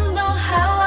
don't know how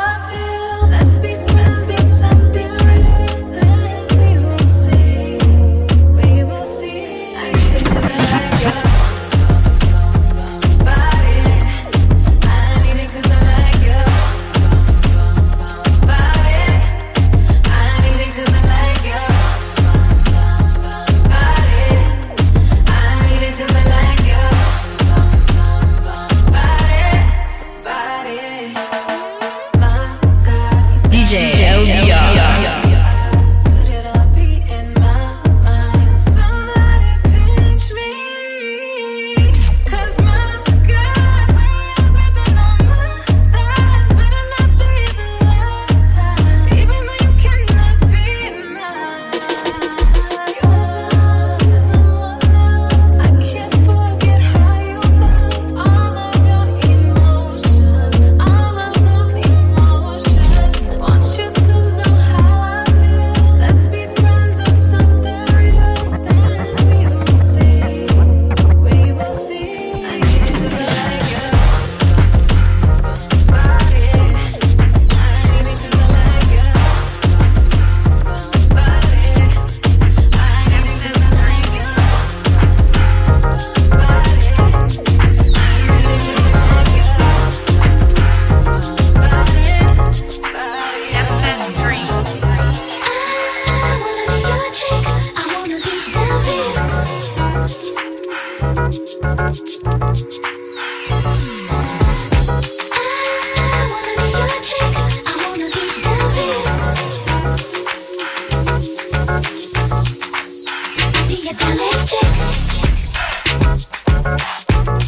Get your freak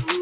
on.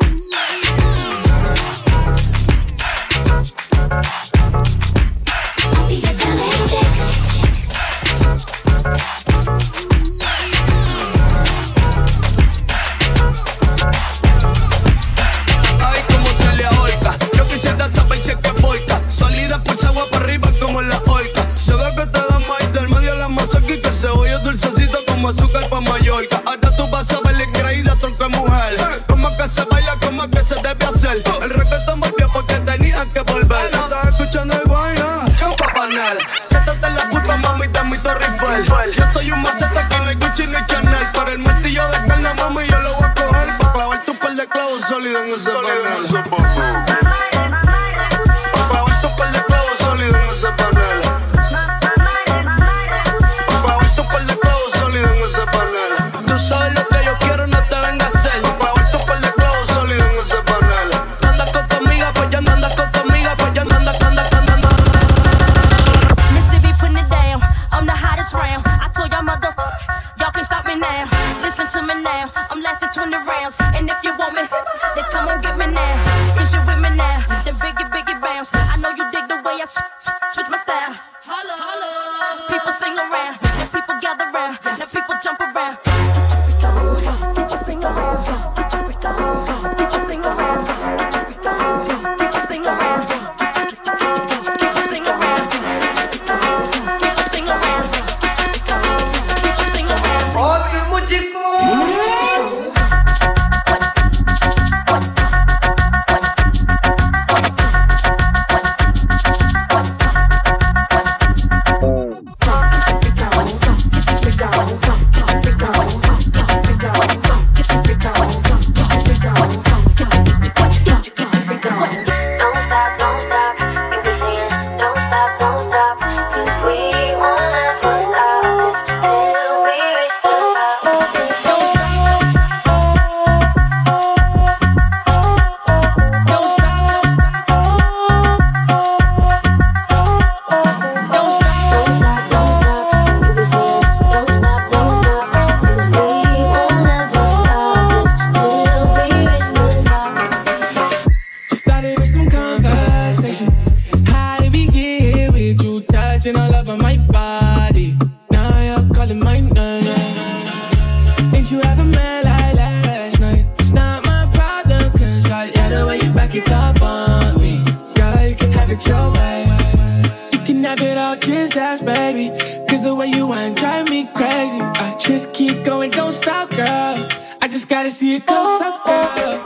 See it close up, girl.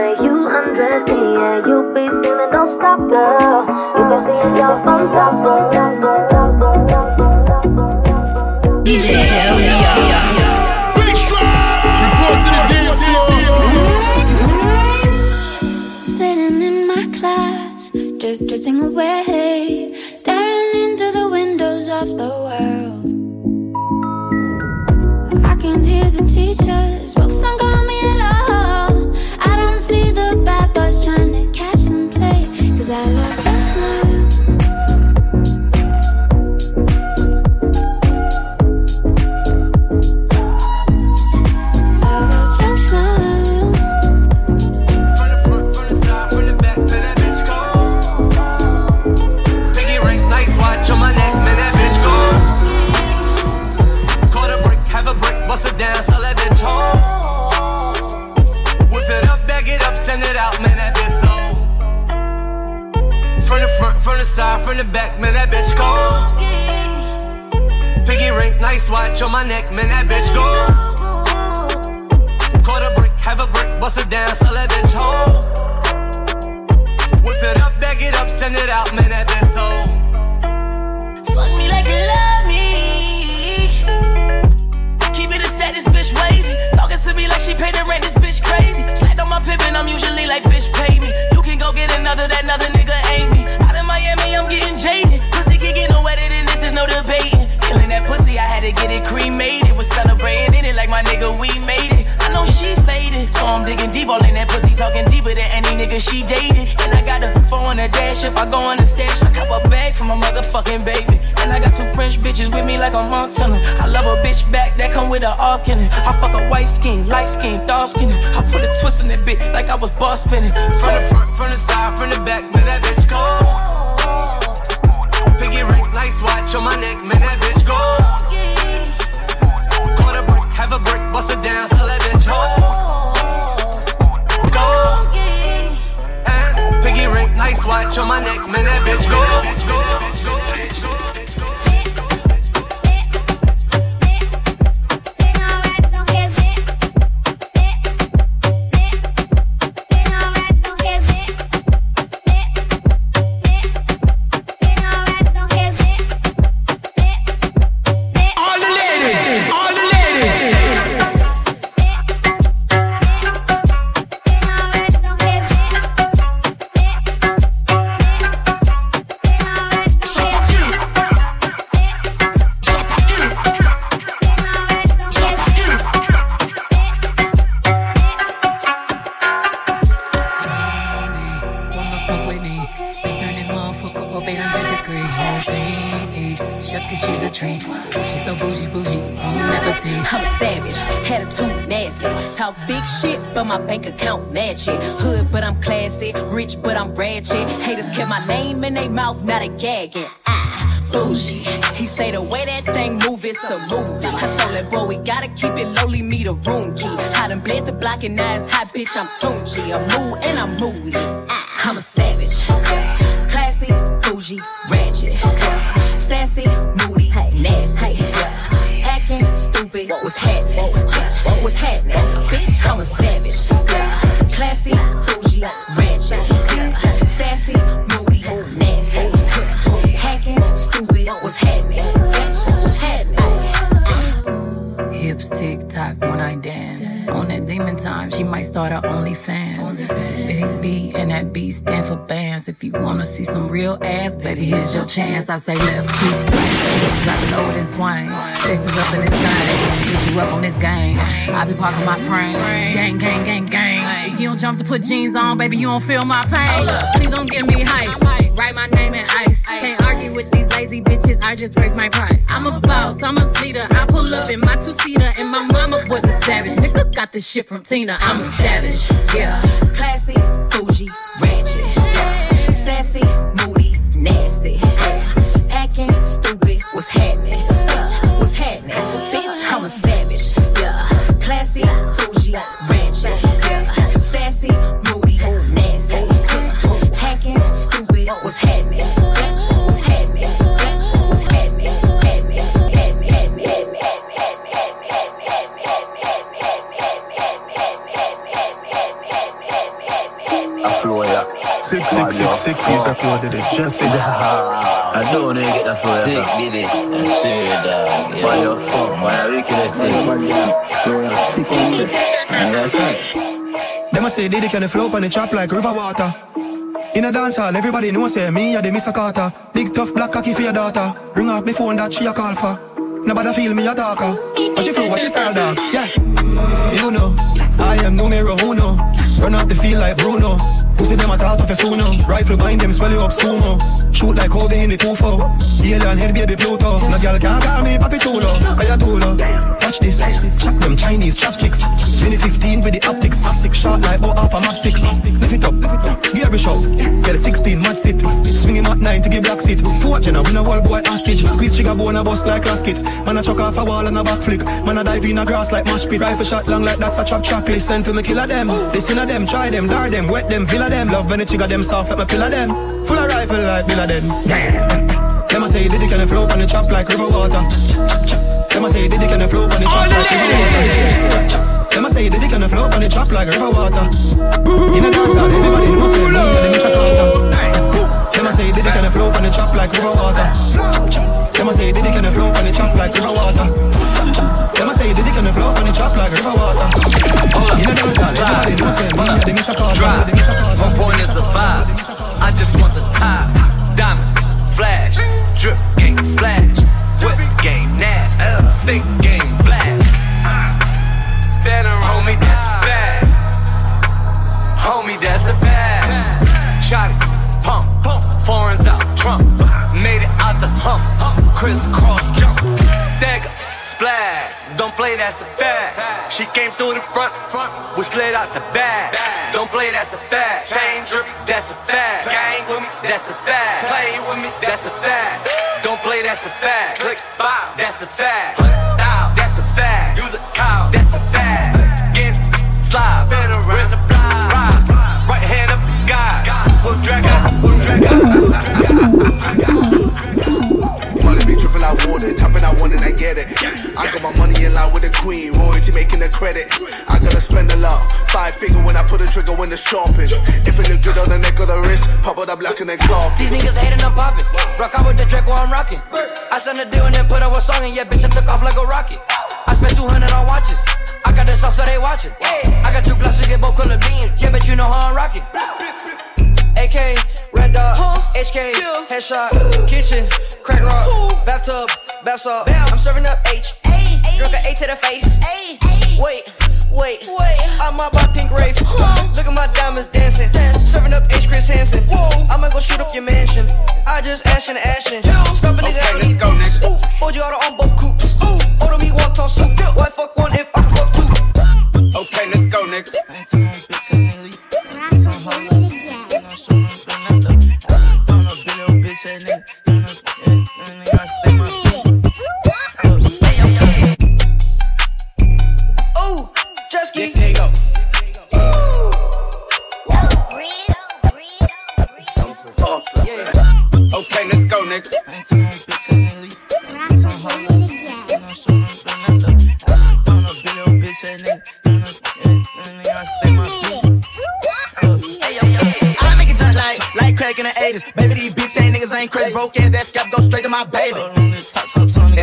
Way you undress me, yeah. You be screaming, don't stop, girl. You be seeing your on top, on top, on top, on top, on top. DJ to the dance floor. Sitting in my class, just drifting away, staring into the windows of the world. Side, from the back, man, that bitch go. Piggy ring, nice watch on my neck, man, that bitch go. Caught a brick, have a brick, bust it down, sell that bitch home. Whip it up, bag it up, send it out, man, that bitch so. Fuck me like you love me. Keep it a status, bitch wavy. Talking to me like she paid the rent, this bitch crazy. Slapped on my pippin', I'm usually like, bitch, pay me. You can go get another, that another nigga to get it cremated. Was celebrating in it like my nigga, we made it. I know she faded, so I'm digging deep all in that pussy, talking deeper than any nigga she dated. And I got a phone on the dash, if I go on the stash, I cop a bag for my motherfucking baby. And I got two French bitches with me like a Montana. I love a bitch back that come with a arc in it. I fuck a white skin, light skin, dark skin. I put a twist in that bitch like I was boss spinning. From the front, from the side, from the back, man, that bitch cold. Piggy ring, nice watch on my neck, man, that bitch go. Have a brick, bust it down, sell that bitch. Go. And piggy ring, nice watch on my neck, man, that bitch go. My bank account match it. Hood, but I'm classy. Rich, but I'm ratchet. Haters kept my name in their mouth, not a gagging. Ah, bougie. He say the way that thing move, it's a movie. I told him, boy, we gotta keep it lowly, me the room key. I done bled the block and now it's hot, bitch, I'm Tunechi. I'm mood and I'm moody. Ah, I'm a start a OnlyFans. Big B and that B stand for bands. If you wanna see some real ass, baby, here's your chance. I say left cheek, right cheek, drop it low swing. Texas up in this thing, get you up on this game. I be parking my frame, gang, gang, gang, gang. If you don't jump to put jeans on, baby, you don't feel my pain. Please don't give me hype. Write my name in ice. Bitches. I just raise my price. I'm a boss. I'm a leader. I pull up in my two seater, and my mama was a savage. Nigga got this shit from Tina. I'm a savage. Yeah. Classy, bougie, ratchet. Yeah. Sassy, moody, nasty. Yeah. Acting stupid. What's happening? Yeah. What's happening? Bitch, I'm a savage. Yeah. Classy, bougie, sick, sick, sick piece of flow did it. Just it. I don't know you get that flow, Sick did it. I swear, dog. But Yeah. you fuck, man. Wickedest thing. Them a say Diddy can flow on the chop like river water. In a dance hall, everybody know say me a the Mr. Carter. Big tough black cocky for your daughter. Ring off me phone that she a call for. Nobody feel me a talker. Watch your flow, watch your style, dog. Yeah. You know, I am numero uno. Run off the field like Bruno. Pussy them a talk of a suno. Rifle bind them, swell you up sumo. Shoot like Kobe in the 2-4. The alien head baby Pluto. No girl can't call me Papi Chulo. Kaya Tulo. Watch this. Chop them Chinese chopsticks. Mini 15 with the optics. Optic shot like oh half a matchstick. Lift it up. Gear show. Get a 16 mad sit. Swing him at 9 to give black seat. Watch you now, win a wall boy hostage. Squeeze trigger bone a bust like casket. Man a chuck off a wall and a back flick. Man a dive in a grass like mash pit. Rifle shot long like that's a chop chocolate. Send for me killer them. Listen to them, try them, dar them, wet them, villa them. Love when the trigger them soft like me pillar them. Full of rifle like Bill them. Them a say Diddy can flow on the chop like river water. Them a say Diddy can flow on the chop like river water. Them a say Diddy can flow on the chop like river water. In a dance hall, everybody know say me and the Mr. Carter. Them a say Diddy can flow on the chop like river water. Them a say Diddy can flow on the chop like river water. Them a say Diddy can flow on the chop like river water. In a dance hall, everybody know say me and the Mr. Carter. Mr. My point is a vibe. She came through the front, front. We slid out the back. Don't play, that's a fact. Chain drip, that's a fact. Gang with me, that's a fact. Play with me, that's a fact. Don't play, that's a fact. Click, bow, that's a fact. Thou, that's a fact. Use a cow, that's a fact. Get slide, spin around, where's the blind? Ride, right hand up guy. We'll drag out, queen. Royalty making the credit. I gotta spend a lot. Five figure when I put a trigger when the shopping. If it look good on the neck of the wrist, pop out the black and then carpet. These niggas hating, I'm popping. Rock out with the Draco, I'm rocking. I signed a deal and then put out a song, and yeah, bitch, I took off like a rocket. I spent 200 on watches. I got the sauce, so they watching. I got two glasses, get both color beans. Yeah, bitch, you know how I'm rocking. AK, red dot, HK, headshot, kitchen, crack rock, bathtub, bath salt. I'm serving up H. Drunk an A to the face. Wait, wait, wait. I'm my by pink rave. Look at my diamonds dancing. Serving up H. Chris Hansen. I'ma go shoot up your mansion. I just ash and ashin. Stop a nigga, I don't need boots. Hold you out on both coops. Order me one ton soup. Why fuck one if I can fuck two? Okay, let's go, nigga. Ooh, ain't crazy. Broke ass, that scalp go straight to my baby.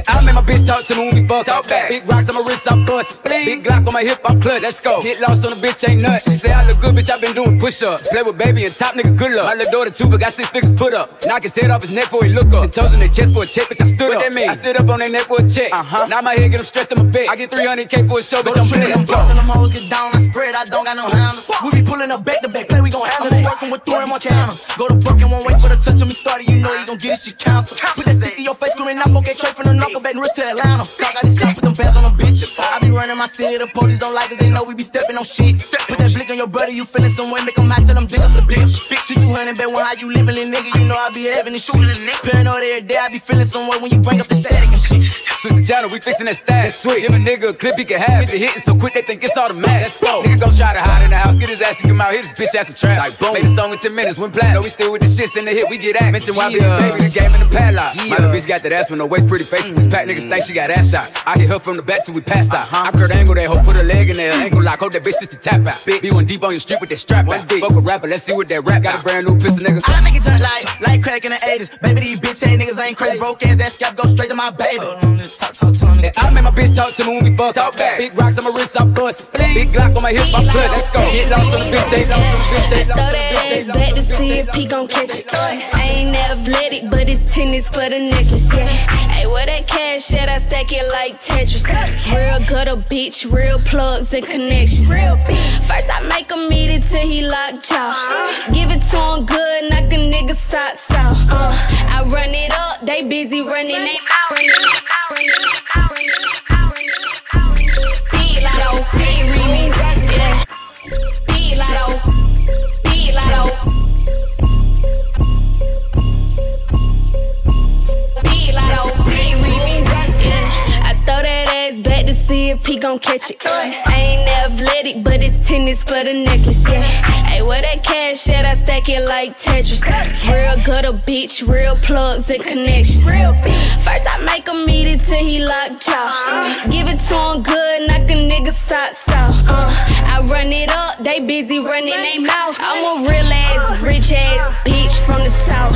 And I make my bitch talk to me when we fuck. Talk back. Big rocks on my wrist, I bust. Big Glock on my hip, I'm clutch. Let's go. Get lost on the bitch, ain't nuts. She say I look good, bitch, I been doing push ups. Play with baby and top nigga, good luck. My little daughter too, but got six figures put up. Knock his head off his neck before he look up. Ten toes in their chest for a check, bitch, I stood what up. That mean? I stood up on their neck for a check. Uh huh. Now my head get them stressed in my bed. I get 300k for a show, bitch, I'm lit. Let's go. Them hoes get down and spread, I don't got no handles. We be pulling up back to back, play, we gon' handle it. Working with Thor and Montana. Go to work and won't wait for the touch of me started, you know you gon' get it, shit cancel. Put that stick in your face, screaming out, okay, straight from the back and wrist to Atlanta. Out this with them bands on them bitches. I be running my city, the police don't like us, they know we be stepping on shit. Put that blick on your brother, you feeling some way, make them hot, tell them dig up the bitch. She 200, bet when how you living, little nigga, you know I be having this shit. Paranoid every day, I be feeling some way when you bring up the static and shit. Switch the channel, we fixing that stack. Sweet. Give a nigga a clip he can have. Get the hitting so quick they think it's automatic. Let's go. Nigga gon' try to hide in the house, get his ass to come out, hit his bitch ass some trap. Like boom. Made a song in 10 minutes, went platinum. Know we still with the shits in the hit, we get at. Mention why yeah. baby, the game in the padlock. Yeah. My bitch got that ass with no waist, pretty faces. This pack niggas think she got ass shots. I hit her from the back till we pass out. Uh-huh. I curve angle that hoe, put her leg in there. Ankle lock, hold that bitch just to tap out. Bitch. Be one deep on your street with that strap out. Fuck a rapper, let's see what that rap got. A brand new pistol, nigga. I make it turn like, like crack in the 80s. Baby, these bitch ass niggas ain't crazy. Broke ass, that scalp go straight to my baby. Talk, talk, talk, and I make my bitch talk to me when we fuck. Talk back. Big rocks on my wrist, I bust. Big Glock on my hip, I clutch. Let's go. Get lost on the bitch, ain't lost on the bitch, ain't lost on the bitch. Ain't back to see if he gon' catch it. I ain't athletic, but it's tennis for the necklace, yeah. Hey, where that cash at? I stack it like Tetris. Real good, gutter bitch, real plugs and connections. First I make him eat it till he locked jaw. Give it to him good, knock a nigga socks off. Uh, I run it up, they busy running they running. Beat Lotto, beat remix, if he gon' catch it. I ain't athletic, but it's tennis for the necklace, yeah. Hey, where that cash at? I stack it like Tetris. Real gutter bitch, real plugs and connections. First I make him eat it till he locked jaw. Give it to him good, knock a nigga socks off. Uh, I run it up, they busy running they mouth. I'm a real ass, oh. rich ass oh. bitch from the south.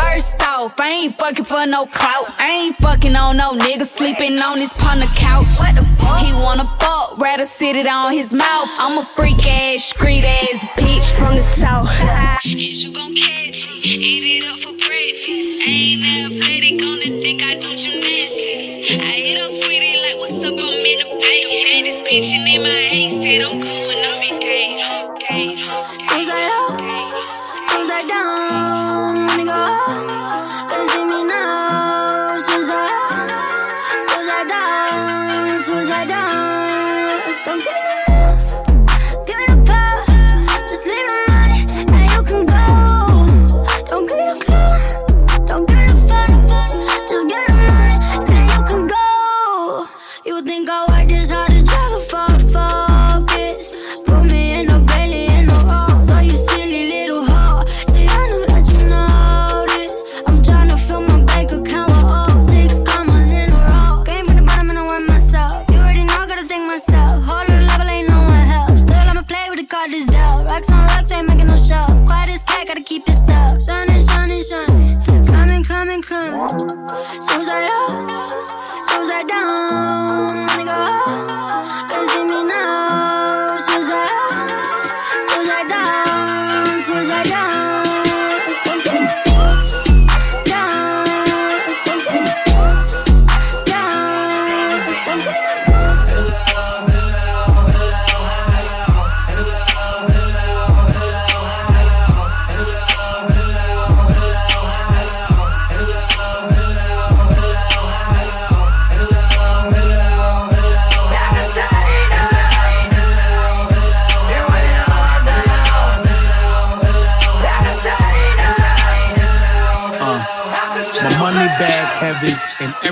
First off, I ain't fucking for no clout. I ain't fucking on no nigga sleeping on his the couch. He wanna fuck, rather sit it on his mouth. I'm a freak ass, street ass bitch from the south. Is you gon' catch it? Eat it up for breakfast. I ain't athletic on the dick, I do gymnastics. I hit up sweetie like, what's You think I work this hard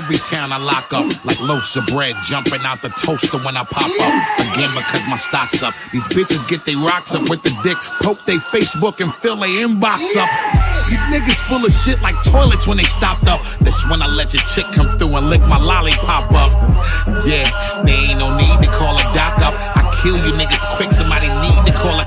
every town I lock up. Like loaves of bread jumping out the toaster when I pop up. Again, because my stock's up. These bitches get they rocks up with the dick, poke they Facebook and fill their inbox up. You niggas full of shit like toilets when they stopped up. That's when I let your chick come through and lick my lollipop up. Yeah, there ain't no need to call a doc up. I kill you niggas quick, somebody need to call the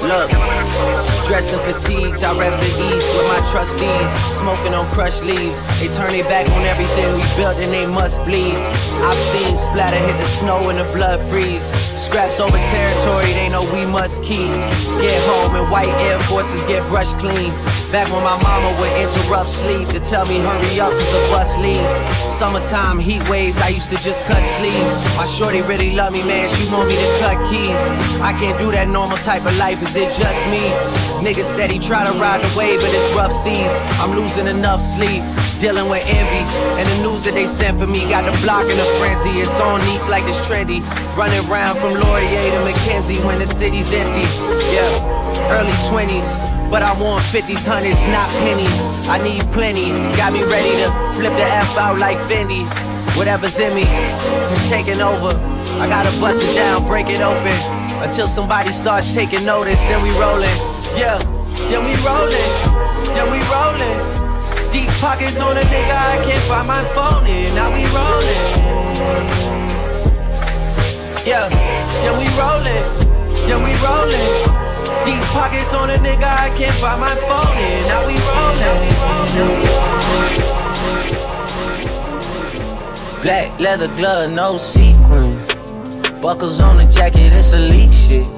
Look. Dressed in fatigues, I rev the east with my trustees, smoking on crushed leaves. They turn their back on everything we built and they must bleed. I've seen splatter hit the snow and the blood freeze. Scraps over territory they know we must keep. Get home and white Air Forces get brushed clean. Back when my mama would interrupt sleep to tell me hurry up cause the bus leaves. Summertime heat waves, I used to just cut sleeves. My shorty really love me, man, she want me to cut keys. I can't do that normal type of life, is it just me? Niggas steady try to ride the wave, but it's rough seas. I'm losing enough sleep, dealing with envy. And the news that they sent for me got the block in a frenzy. It's on each like it's trendy. Running around from Laurier to Mackenzie when the city's empty. Yeah, early 20s. But I want 50s, hundreds, not pennies. I need plenty. Got me ready to flip the F out like Fendi. Whatever's in me is taking over. I gotta bust it down, break it open. Until somebody starts taking notice, then we rollin'. Yeah, then we rollin'. Then we rollin'. Deep pockets on a nigga, I can't find my phone in. Now we rollin'. Yeah, then we rollin'. Then we rollin'. Deep pockets on a nigga, I can't find my phone in. Now we rollin'. Black leather glove, no sequin. Buckles on the jacket, it's elite shit.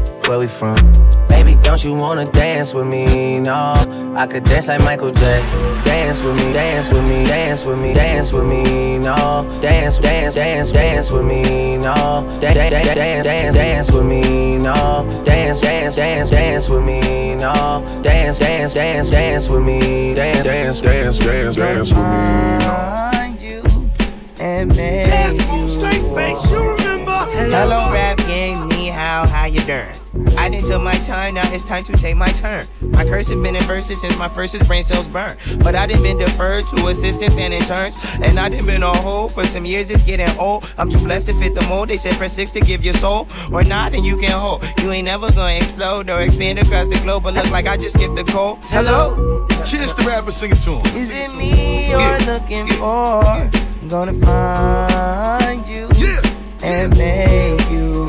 Where we from? Baby, don't you wanna dance with me? No, I could dance like Michael J. Dance with me, dance with me, dance with me, dance with me. No, dance, dance, dance, dance with me. No, dance, dance, dance, dance, dance with me. No, dance, dance, dance, dance with me. No, dance, dance, dance, dance with me. Dance, dance, dance, dance, dance with me. And make you straight face, you remember? Hello, rap gang, me how, how you doing? I didn't tell my time, now it's time to take my turn. My curse has been in verses since my first brain cells burn. But I didn't been deferred to assistance and interns. And I didn't been on hold for some years, it's getting old. I'm too blessed to fit the mold. They said press six to give your soul. Or not, and you can hold. You ain't never gonna explode or expand across the globe. But look like I just skipped the code. Hello? Cheers to rapper, sing it to him. Is it me you're yeah. looking for? I'm gonna find you yeah. and make you.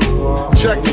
Check me.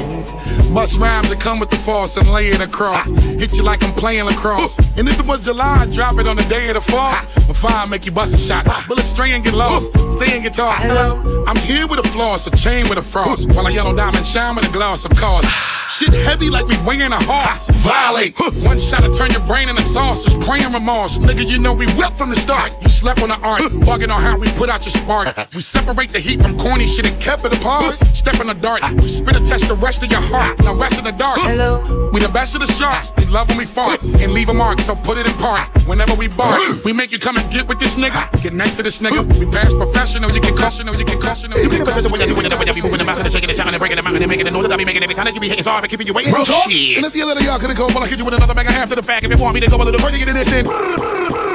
Bust rhymes that come with the force and lay it across. Hit you like I'm playing lacrosse. And if it was July, I'd drop it on the day of the fall. When fire make you bust a shot. Bullet stray and get lost. Stay in guitar. Hello. I'm here with a floss, a chain with a frost. While a yellow diamond shine with a gloss, of course. Shit heavy like we weighing a horse. Violate. One shot to turn your brain into sauce. Just praying remorse. Nigga, you know we whipped from the start. You slept on the art. Bugging on how we put out your spark. We separate the heat from corny shit and kept it apart. Step in the dark. We spit a test the rest of your heart. Now rest in the dark. Hello. We the best of the sharks. We love when we fart and leave a mark. So put it in park. Whenever we bark, we make you come and get with this nigga. Get next to this nigga. We pass professional. You can caution or you can caution. You can caution when you do it. When you be moving the mountain and shaking the shot and breaking the mountain and making the noise that I be making every time that you be hitting. Sorry for keeping you waiting. Bro, oh, shit. And let's see a little y'all could go while I hit you with another bag of half to the back. If you want me to go a little further, get in this then.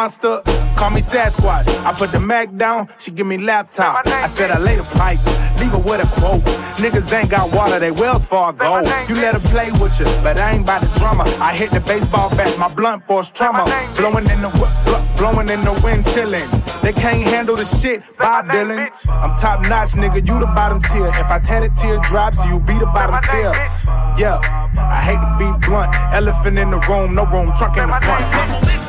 Monster. Call me Sasquatch. I put the Mac down, she give me laptop. I said I lay the pipe leave her with a quote. Niggas ain't got water, they Wells Fargo. You let her play with you, but I ain't by the drummer. I hit the baseball bat, my blunt force tremor. Blowing in the w- blowing in the wind, chillin'. They can't handle the shit, Bob Dylan. I'm top notch, nigga, you the bottom tier. If I tear the teardrops, you be the bottom tier. Yeah, I hate to be blunt. Elephant in the room, no room, truck in the front.